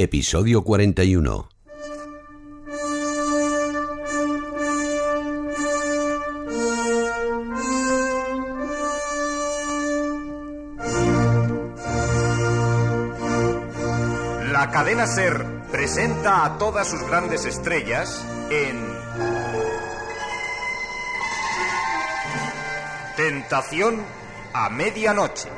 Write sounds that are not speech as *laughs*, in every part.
Episodio 41. La cadena Ser presenta a todas sus grandes estrellas en Tentación a medianoche.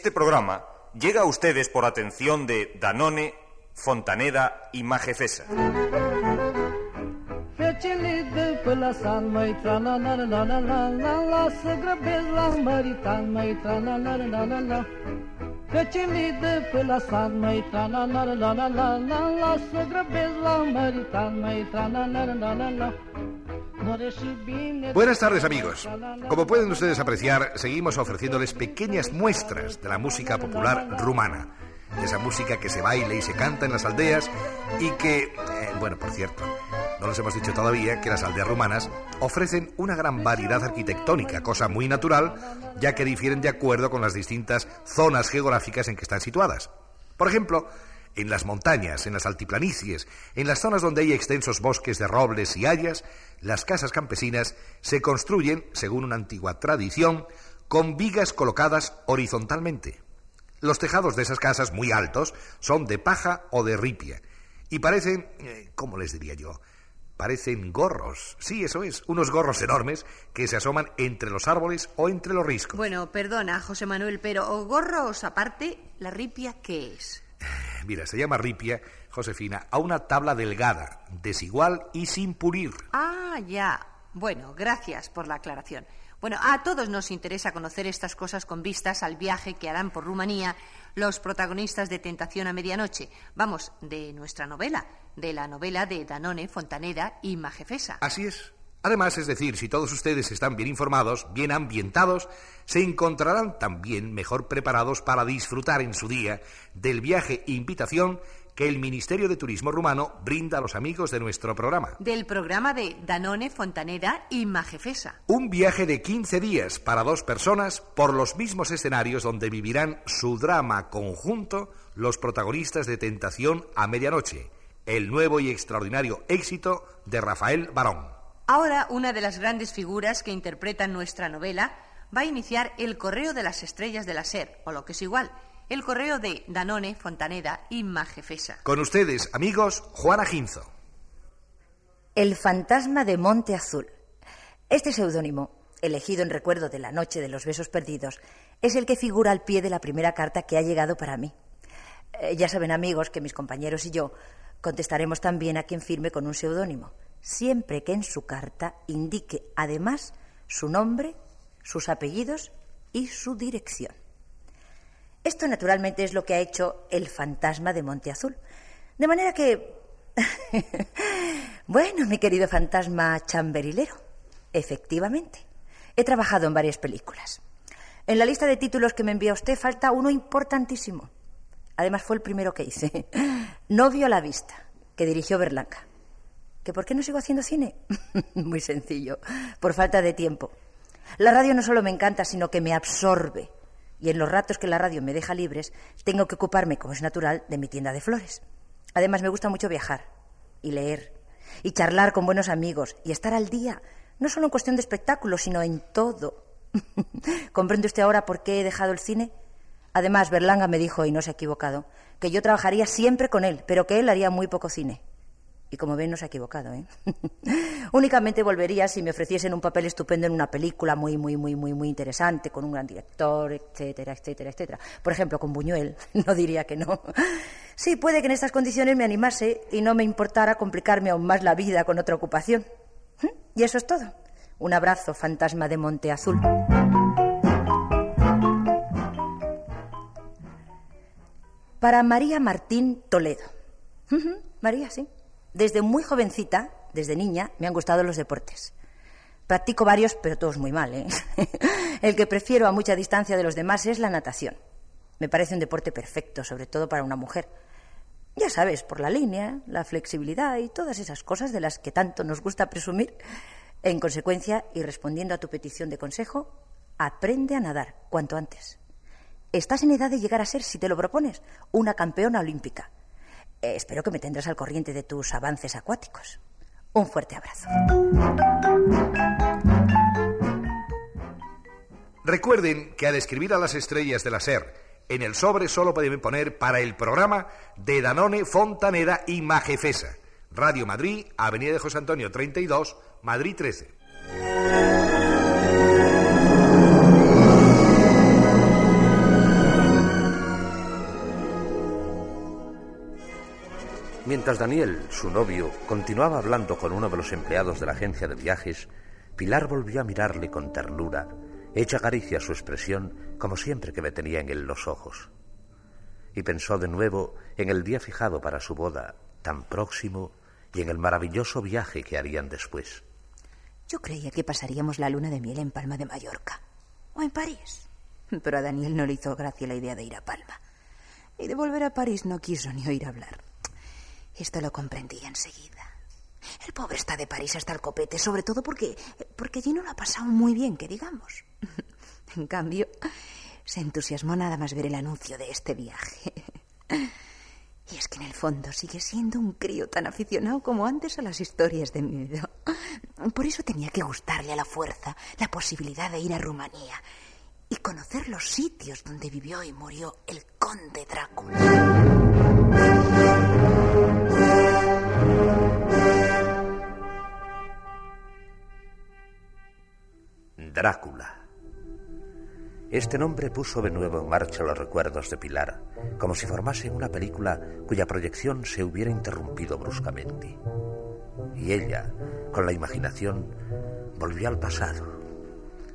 Este programa llega a ustedes por atención de Danone, Fontaneda y Majefesa. Buenas tardes amigos. Como pueden ustedes apreciar, seguimos ofreciéndoles pequeñas muestras de la música popular rumana. De esa música que se baila y se canta en las aldeas y que, eh, bueno, por cierto, no les hemos dicho todavía que las aldeas rumanas ofrecen una gran variedad arquitectónica, cosa muy natural, ya que difieren de acuerdo con las distintas zonas geográficas en que están situadas. Por ejemplo, en las montañas, en las altiplanicies, en las zonas donde hay extensos bosques de robles y hayas, las casas campesinas se construyen, según una antigua tradición, con vigas colocadas horizontalmente. Los tejados de esas casas muy altos son de paja o de ripia y parecen, eh, ¿cómo les diría yo? Parecen gorros. Sí, eso es, unos gorros enormes que se asoman entre los árboles o entre los riscos. Bueno, perdona, José Manuel, pero gorros aparte, ¿la ripia qué es? *sighs* Mira, se llama ripia, Josefina, a una tabla delgada, desigual y sin pulir. Ah, ya. Bueno, gracias por la aclaración. Bueno, a todos nos interesa conocer estas cosas con vistas al viaje que harán por Rumanía los protagonistas de Tentación a Medianoche. Vamos, de nuestra novela, de la novela de Danone, Fontaneda y Majefesa. Así es. Además, es decir, si todos ustedes están bien informados, bien ambientados, se encontrarán también mejor preparados para disfrutar en su día del viaje e invitación que el Ministerio de Turismo rumano brinda a los amigos de nuestro programa. Del programa de Danone, Fontaneda y Majefesa. Un viaje de 15 días para dos personas por los mismos escenarios donde vivirán su drama conjunto los protagonistas de Tentación a Medianoche, el nuevo y extraordinario éxito de Rafael Barón. Ahora, una de las grandes figuras que interpretan nuestra novela va a iniciar el correo de las estrellas de la SER, o lo que es igual, el correo de Danone, Fontaneda y Majefesa. Con ustedes, amigos, Juana Ginzo. El fantasma de Monte Azul. Este seudónimo, elegido en recuerdo de la noche de los besos perdidos, es el que figura al pie de la primera carta que ha llegado para mí. Eh, ya saben, amigos, que mis compañeros y yo contestaremos también a quien firme con un seudónimo, siempre que en su carta indique además su nombre, sus apellidos y su dirección. Esto naturalmente es lo que ha hecho el fantasma de Monte Azul. De manera que... *laughs* bueno, mi querido fantasma chamberilero, efectivamente, he trabajado en varias películas. En la lista de títulos que me envía usted falta uno importantísimo. Además fue el primero que hice. *laughs* Novio a la vista, que dirigió Berlanca. ¿Que por qué no sigo haciendo cine? *laughs* Muy sencillo, por falta de tiempo. La radio no solo me encanta, sino que me absorbe. Y en los ratos que la radio me deja libres, tengo que ocuparme, como es natural, de mi tienda de flores. Además, me gusta mucho viajar y leer y charlar con buenos amigos y estar al día, no solo en cuestión de espectáculos, sino en todo. *laughs* ¿Comprende usted ahora por qué he dejado el cine? Además, Berlanga me dijo, y no se ha equivocado, que yo trabajaría siempre con él, pero que él haría muy poco cine. Y como ven, no se ha equivocado, ¿eh? *laughs* Únicamente volvería si me ofreciesen un papel estupendo en una película muy, muy, muy, muy, muy interesante, con un gran director, etcétera, etcétera, etcétera. Por ejemplo, con Buñuel, *laughs* no diría que no. Sí, puede que en estas condiciones me animase y no me importara complicarme aún más la vida con otra ocupación. ¿Mm? Y eso es todo. Un abrazo, fantasma de Monte Azul. Para María Martín Toledo. María, sí. Desde muy jovencita, desde niña, me han gustado los deportes. Practico varios, pero todos muy mal. ¿eh? *laughs* El que prefiero a mucha distancia de los demás es la natación. Me parece un deporte perfecto, sobre todo para una mujer. Ya sabes, por la línea, la flexibilidad y todas esas cosas de las que tanto nos gusta presumir. En consecuencia, y respondiendo a tu petición de consejo, aprende a nadar cuanto antes. Estás en edad de llegar a ser, si te lo propones, una campeona olímpica. Eh, espero que me tendrás al corriente de tus avances acuáticos. Un fuerte abrazo. Recuerden que al escribir a las estrellas de la SER, en el sobre solo pueden poner para el programa de Danone, Fontaneda y Majefesa. Radio Madrid, Avenida de José Antonio 32, Madrid 13. Mientras Daniel, su novio, continuaba hablando con uno de los empleados de la agencia de viajes, Pilar volvió a mirarle con ternura, hecha caricia a su expresión, como siempre que me tenía en él los ojos. Y pensó de nuevo en el día fijado para su boda, tan próximo, y en el maravilloso viaje que harían después. Yo creía que pasaríamos la luna de miel en Palma de Mallorca o en París. Pero a Daniel no le hizo gracia la idea de ir a Palma. Y de volver a París no quiso ni oír hablar. Esto lo comprendí enseguida. El pobre está de París hasta el copete, sobre todo porque, porque allí no lo ha pasado muy bien, que digamos. *laughs* En cambio, se entusiasmó nada más ver el anuncio de este viaje. Y es que en el fondo sigue siendo un crío tan aficionado como antes a las historias de miedo. Por eso tenía que gustarle a la fuerza la posibilidad de ir a Rumanía y conocer los sitios donde vivió y murió el conde Drácula. Drácula. Este nombre puso de nuevo en marcha los recuerdos de Pilar, como si formase una película cuya proyección se hubiera interrumpido bruscamente. Y ella, con la imaginación, volvió al pasado,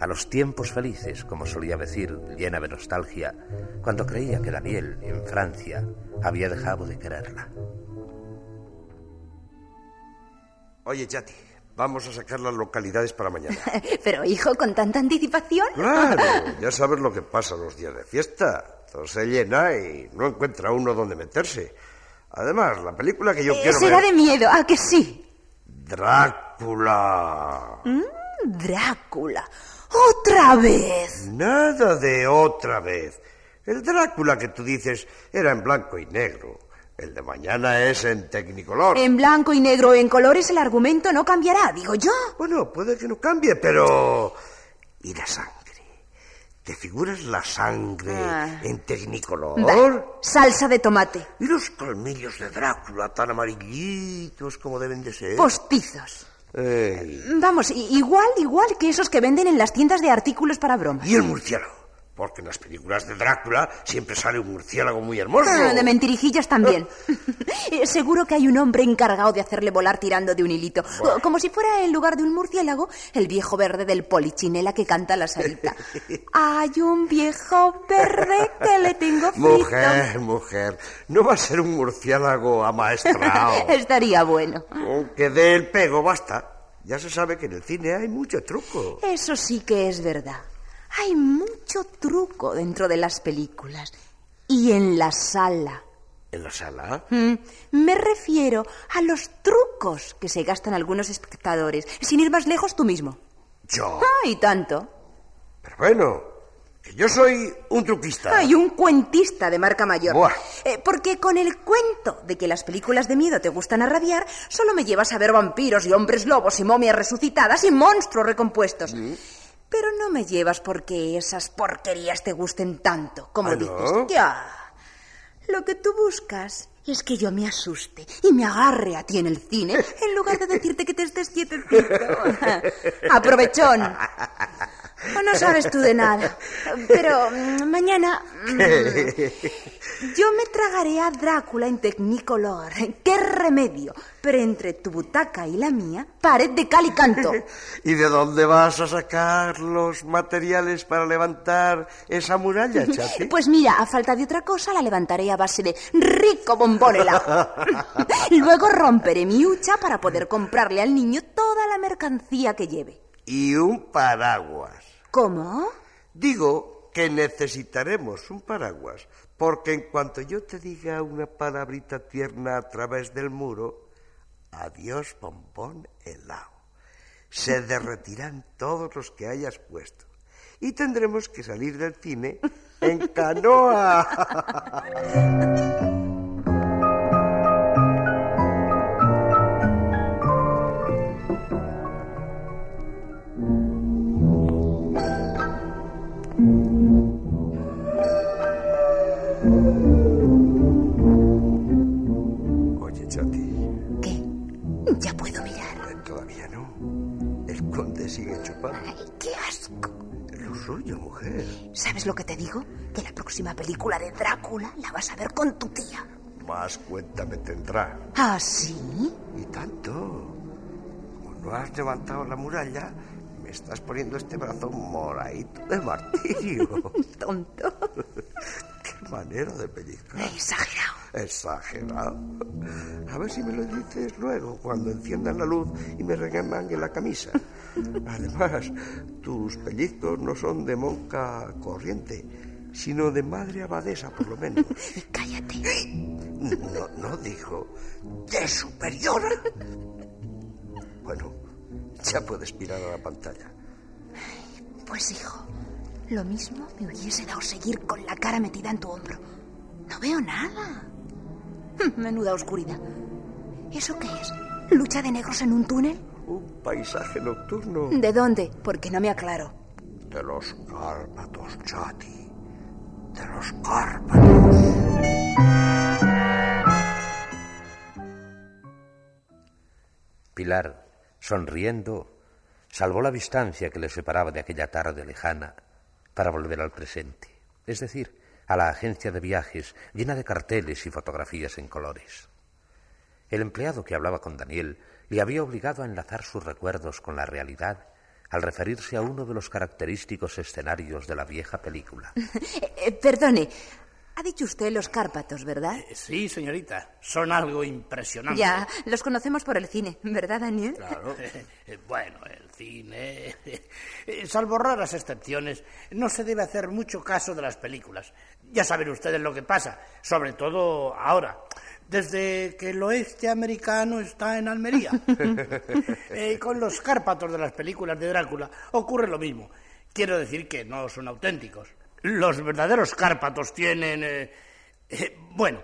a los tiempos felices, como solía decir, llena de nostalgia, cuando creía que Daniel, en Francia, había dejado de quererla. Oye, Chati, vamos a sacar las localidades para mañana. *laughs* Pero, hijo, con tanta anticipación. Claro, *laughs* ya sabes lo que pasa los días de fiesta. Todo se llena y no encuentra uno donde meterse. Además, la película que yo Eh, quiero será ver... de miedo, ¿a que sí? Drácula. Mm, Drácula. ¡Otra vez! Nada de otra vez. El Drácula que tú dices era en blanco y negro. El de mañana es en Technicolor. En blanco y negro, en colores, el argumento no cambiará, digo yo. Bueno, puede que no cambie, pero... ¿Y la sangre? ¿Te figuras la sangre Ah. en Technicolor? Bah, salsa de tomate. ¿Y los colmillos de Drácula tan amarillitos como deben de ser? Postizos. Vamos, igual, igual que esos que venden en las tiendas de artículos para bromas. Y el murciélago. Porque en las películas de Drácula siempre sale un murciélago muy hermoso. Ah, De mentirijillas también. *laughs* *laughs* Eh, Seguro que hay un hombre encargado de hacerle volar tirando de un hilito. Como si fuera en lugar de un murciélago, el viejo verde del polichinela que canta la salita. *laughs* Hay un viejo verde que le tengo frito. Mujer, mujer, no va a ser un murciélago amaestrado. Estaría bueno. Aunque dé el pego, basta. Ya se sabe que en el cine hay mucho truco. Eso sí que es verdad. Hay mucho truco dentro de las películas. Y en la sala. ¿En la sala? Mm, Me refiero a los trucos que se gastan algunos espectadores. Sin ir más lejos, tú mismo. Yo. Ah, y tanto. Pero bueno, que yo soy un truquista. Hay un cuentista de marca mayor. Buah. Eh, porque con el cuento de que las películas de miedo te gustan a rabiar, solo me llevas a ver vampiros y hombres lobos y momias resucitadas y monstruos recompuestos. Pero no me llevas porque esas porquerías te gusten tanto, como ¿Ah, dices. no? Ya. Lo que tú buscas es que yo me asuste y me agarre a ti en el cine en lugar de decirte que te estés quietecito. *laughs* *laughs* Aprovechón. O no sabes tú de nada. Pero mm, mañana mm, yo me tragaré a Drácula en Technicolor. ¡Qué remedio! Pero entre tu butaca y la mía, pared de cal y canto. *laughs* ¿Y de dónde vas a sacar los materiales para levantar esa muralla, Chati? Pues mira, a falta de otra cosa, la levantaré a base de rico bombón helado. *laughs* Luego romperé mi hucha para poder comprarle al niño toda la mercancía que lleve. Y un paraguas. ¿Cómo? Digo que necesitaremos un paraguas, porque en cuanto yo te diga una palabrita tierna a través del muro, adiós bombón helado. Se *laughs* derretirán todos los que hayas puesto. Y tendremos que salir del cine en canoa. *laughs* Chati, ¿Qué? Ya puedo mirar. eh, todavía no. El conde sigue chupando. Ay, qué asco. Lo suyo, mujer. ¿Sabes lo que te digo? Que la próxima película de Drácula la vas a ver con tu tía. Más cuenta me tendrá. ¿Ah, sí? Y tanto. Como no has levantado la muralla, me estás poniendo este brazo moradito de martirio. *laughs* Tonto. *laughs* Qué manera de pellizcar. Exagerado. Exagerado. A ver si me lo dices luego, cuando enciendan la luz y me regaman en la camisa. Además, tus pellizcos no son de monca corriente, sino de madre abadesa, por lo menos. *laughs* Cállate. No, no dijo de superiora. Bueno, ya puedes mirar a la pantalla. Pues hijo, lo mismo me hubiese dado seguir con la cara metida en tu hombro. No veo nada. Menuda oscuridad. ¿Eso qué es? ¿Lucha de negros en un túnel? Un paisaje nocturno ¿De dónde? Porque no me aclaro. de los Cárpatos, Chati. De los Cárpatos. Pilar, sonriendo, salvó la distancia que le separaba de aquella tarde lejana para volver al presente, es decir, a la agencia de viajes llena de carteles y fotografías en colores. El empleado que hablaba con Daniel le había obligado a enlazar sus recuerdos con la realidad al referirse a uno de los característicos escenarios de la vieja película. Eh, *laughs* eh, perdone, ha dicho usted los Cárpatos, ¿verdad? Sí, señorita, son algo impresionante. Ya, los conocemos por el cine, ¿verdad, Daniel? Claro. *laughs* bueno, el cine. *laughs* eh, Salvo raras excepciones, no se debe hacer mucho caso de las películas. Ya saben ustedes lo que pasa, sobre todo ahora, desde que el oeste americano está en Almería. *laughs* Eh, con los Cárpatos de las películas de Drácula ocurre lo mismo. Quiero decir que no son auténticos. Los verdaderos Cárpatos tienen. eh, eh, bueno,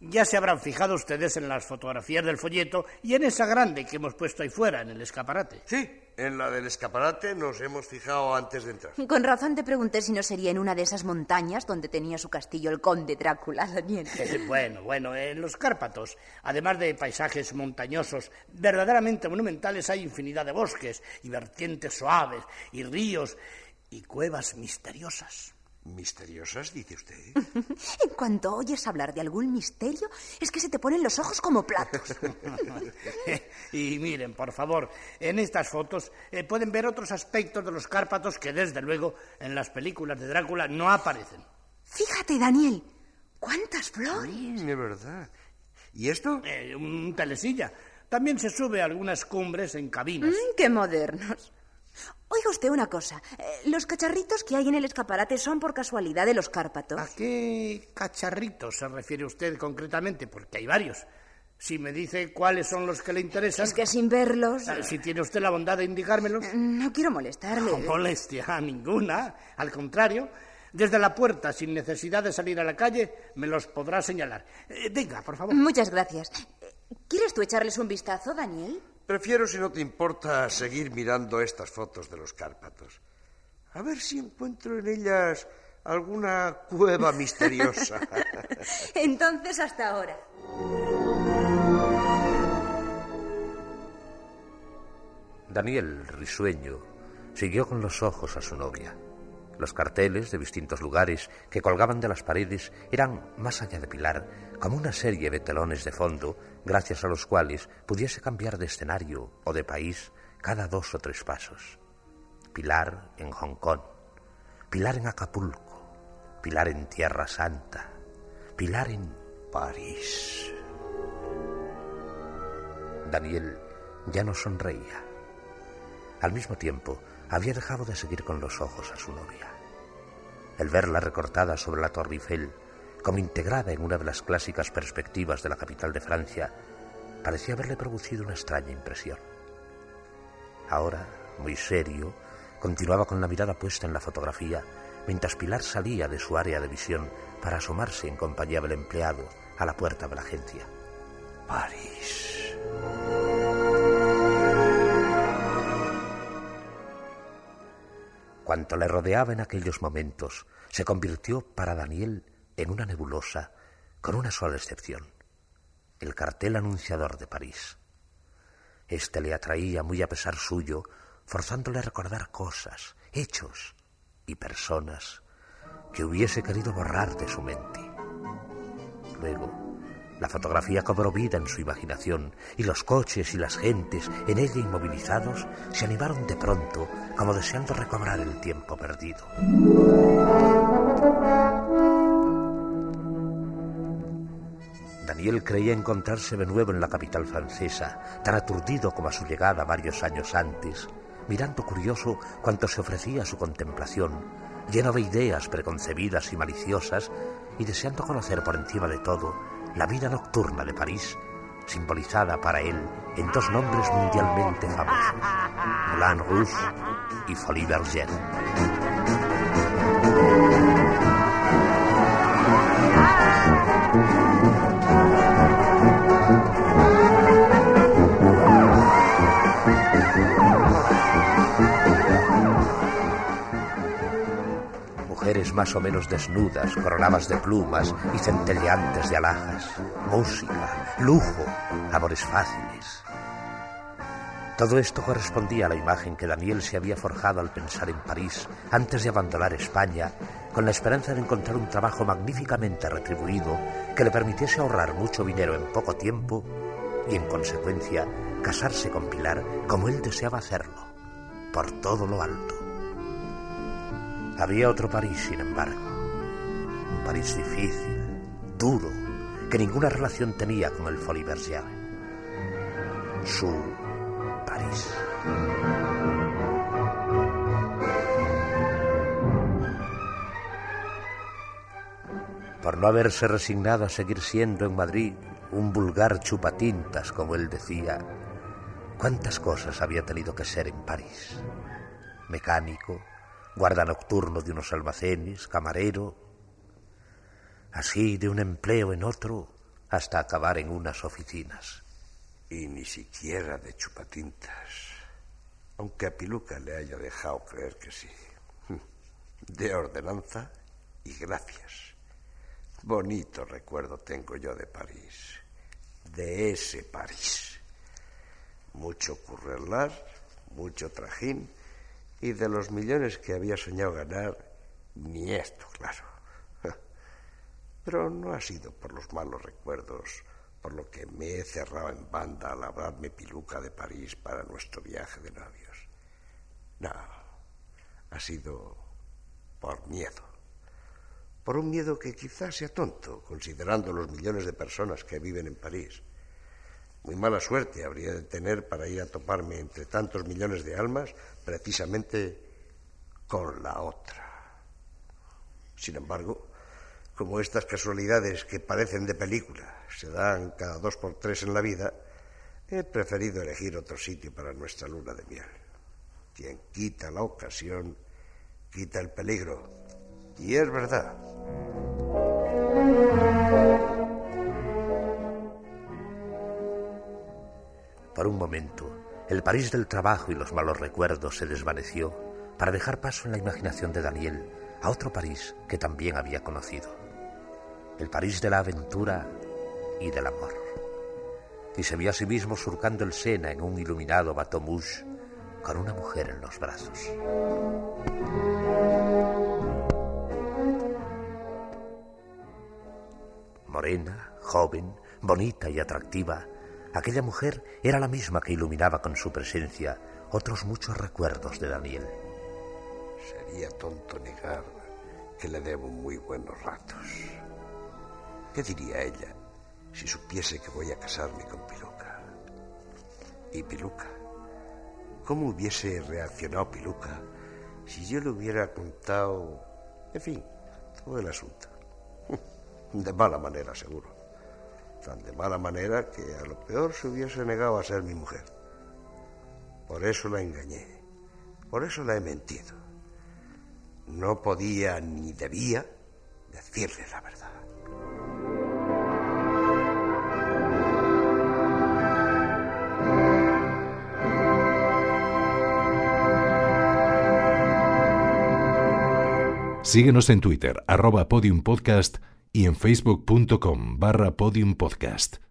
ya se habrán fijado ustedes en las fotografías del folleto y en esa grande que hemos puesto ahí fuera, en el escaparate. Sí, en la del escaparate nos hemos fijado antes de entrar. Con razón te pregunté si no sería en una de esas montañas donde tenía su castillo el conde Drácula, Daniel. *laughs* Eh, bueno, bueno, en los Cárpatos, además de paisajes montañosos verdaderamente monumentales, hay infinidad de bosques y vertientes suaves y ríos y cuevas misteriosas. ¿Misteriosas, dice usted? *laughs* En cuanto oyes hablar de algún misterio, es que se te ponen los ojos como platos. *laughs* y miren, por favor, en estas fotos eh, pueden ver otros aspectos de los Cárpatos que desde luego en las películas de Drácula no aparecen. Fíjate, Daniel, cuántas flores. Mm, es verdad. ¿Y esto? Eh, un telesilla. También se sube a algunas cumbres en cabinas. Mm, qué modernos. Oiga usted una cosa. eh, los cacharritos que hay en el escaparate son por casualidad de los Cárpatos. ¿A qué cacharritos se refiere usted concretamente? Porque hay varios. Si me dice cuáles son los que le interesan. Es que sin verlos. eh, Si tiene usted la bondad de indicármelos. No quiero molestarle. No molestia ninguna. Al contrario, desde la puerta, sin necesidad de salir a la calle, me los podrá señalar. Eh, venga, por favor. Muchas gracias. Eh, ¿Quieres tú echarles un vistazo, Daniel? Prefiero, si no te importa, seguir mirando estas fotos de los Cárpatos. A ver si encuentro en ellas alguna cueva misteriosa. *laughs* Entonces, hasta ahora. Daniel, risueño, siguió con los ojos a su novia. Los carteles de distintos lugares que colgaban de las paredes eran, más allá de Pilar, como una serie de telones de fondo, gracias a los cuales pudiese cambiar de escenario o de país cada dos o tres pasos. Pilar en Hong Kong, Pilar en Acapulco, Pilar en Tierra Santa, Pilar en París. Daniel ya no sonreía. Al mismo tiempo, había dejado de seguir con los ojos a su novia. El verla recortada sobre la Torre Eiffel, como integrada en una de las clásicas perspectivas de la capital de Francia, parecía haberle producido una extraña impresión. Ahora, muy serio, continuaba con la mirada puesta en la fotografía, mientras Pilar salía de su área de visión para asomarse en compañía del empleado a la puerta de la agencia. París. Cuanto le rodeaba en aquellos momentos se convirtió para Daniel en una nebulosa, con una sola excepción, el cartel anunciador de París. Este le atraía muy a pesar suyo, forzándole a recordar cosas, hechos y personas que hubiese querido borrar de su mente. Luego, la fotografía cobró vida en su imaginación y los coches y las gentes en ella inmovilizados se animaron de pronto como deseando recobrar el tiempo perdido. Daniel creía encontrarse de nuevo en la capital francesa, tan aturdido como a su llegada varios años antes, mirando curioso cuanto se ofrecía a su contemplación, lleno de ideas preconcebidas y maliciosas, y deseando conocer por encima de todo la vida nocturna de París, simbolizada para él en dos nombres mundialmente famosos, Moulin Rouge y Folie Bergère. Más o menos desnudas, coronadas de plumas y centelleantes de alhajas, música, lujo, amores fáciles. Todo esto correspondía a la imagen que Daniel se había forjado al pensar en París antes de abandonar España, con la esperanza de encontrar un trabajo magníficamente retribuido que le permitiese ahorrar mucho dinero en poco tiempo y, en consecuencia, casarse con Pilar como él deseaba hacerlo, por todo lo alto. Había otro París, sin embargo. Un París difícil, duro, que ninguna relación tenía con el Folie. Su París. Por no haberse resignado a seguir siendo en Madrid un vulgar chupatintas, como él decía, cuántas cosas había tenido que ser en París. Mecánico, guarda nocturno de unos almacenes, camarero, así de un empleo en otro hasta acabar en unas oficinas. Y ni siquiera de chupatintas, aunque a Piluca le haya dejado creer que sí. *laughs* De ordenanza y gracias. Bonito recuerdo tengo yo de París, de ese París. Mucho currelar, mucho trajín y de los millones que había soñado ganar, ni esto, claro. *laughs* Pero no ha sido por los malos recuerdos, por lo que me he cerrado en banda a labrarme piluca de París para nuestro viaje de novios. No, ha sido por miedo. Por un miedo que quizás sea tonto, considerando los millones de personas que viven en París. Muy mala suerte habría de tener para ir a toparme entre tantos millones de almas precisamente con la otra. Sin embargo, como estas casualidades que parecen de película se dan cada dos por tres en la vida, he preferido elegir otro sitio para nuestra luna de miel. Quien quita la ocasión, quita el peligro. Y es verdad. Por un momento, el París del trabajo y los malos recuerdos se desvaneció para dejar paso en la imaginación de Daniel a otro París que también había conocido. El París de la aventura y del amor. Y se vio a sí mismo surcando el Sena en un iluminado bateau con una mujer en los brazos. Morena, joven, bonita y atractiva, aquella mujer era la misma que iluminaba con su presencia otros muchos recuerdos de Daniel. Sería tonto negar que le debo muy buenos ratos. ¿Qué diría ella si supiese que voy a casarme con Piluca? ¿Y Piluca? ¿Cómo hubiese reaccionado Piluca si yo le hubiera contado, en fin, todo el asunto? *laughs* De mala manera, seguro. Tan de mala manera que a lo peor se hubiese negado a ser mi mujer. Por eso la engañé. Por eso la he mentido. No podía ni debía decirle la verdad. Síguenos en Twitter, arroba podiumpodcast y en facebook.com barra podiumpodcast.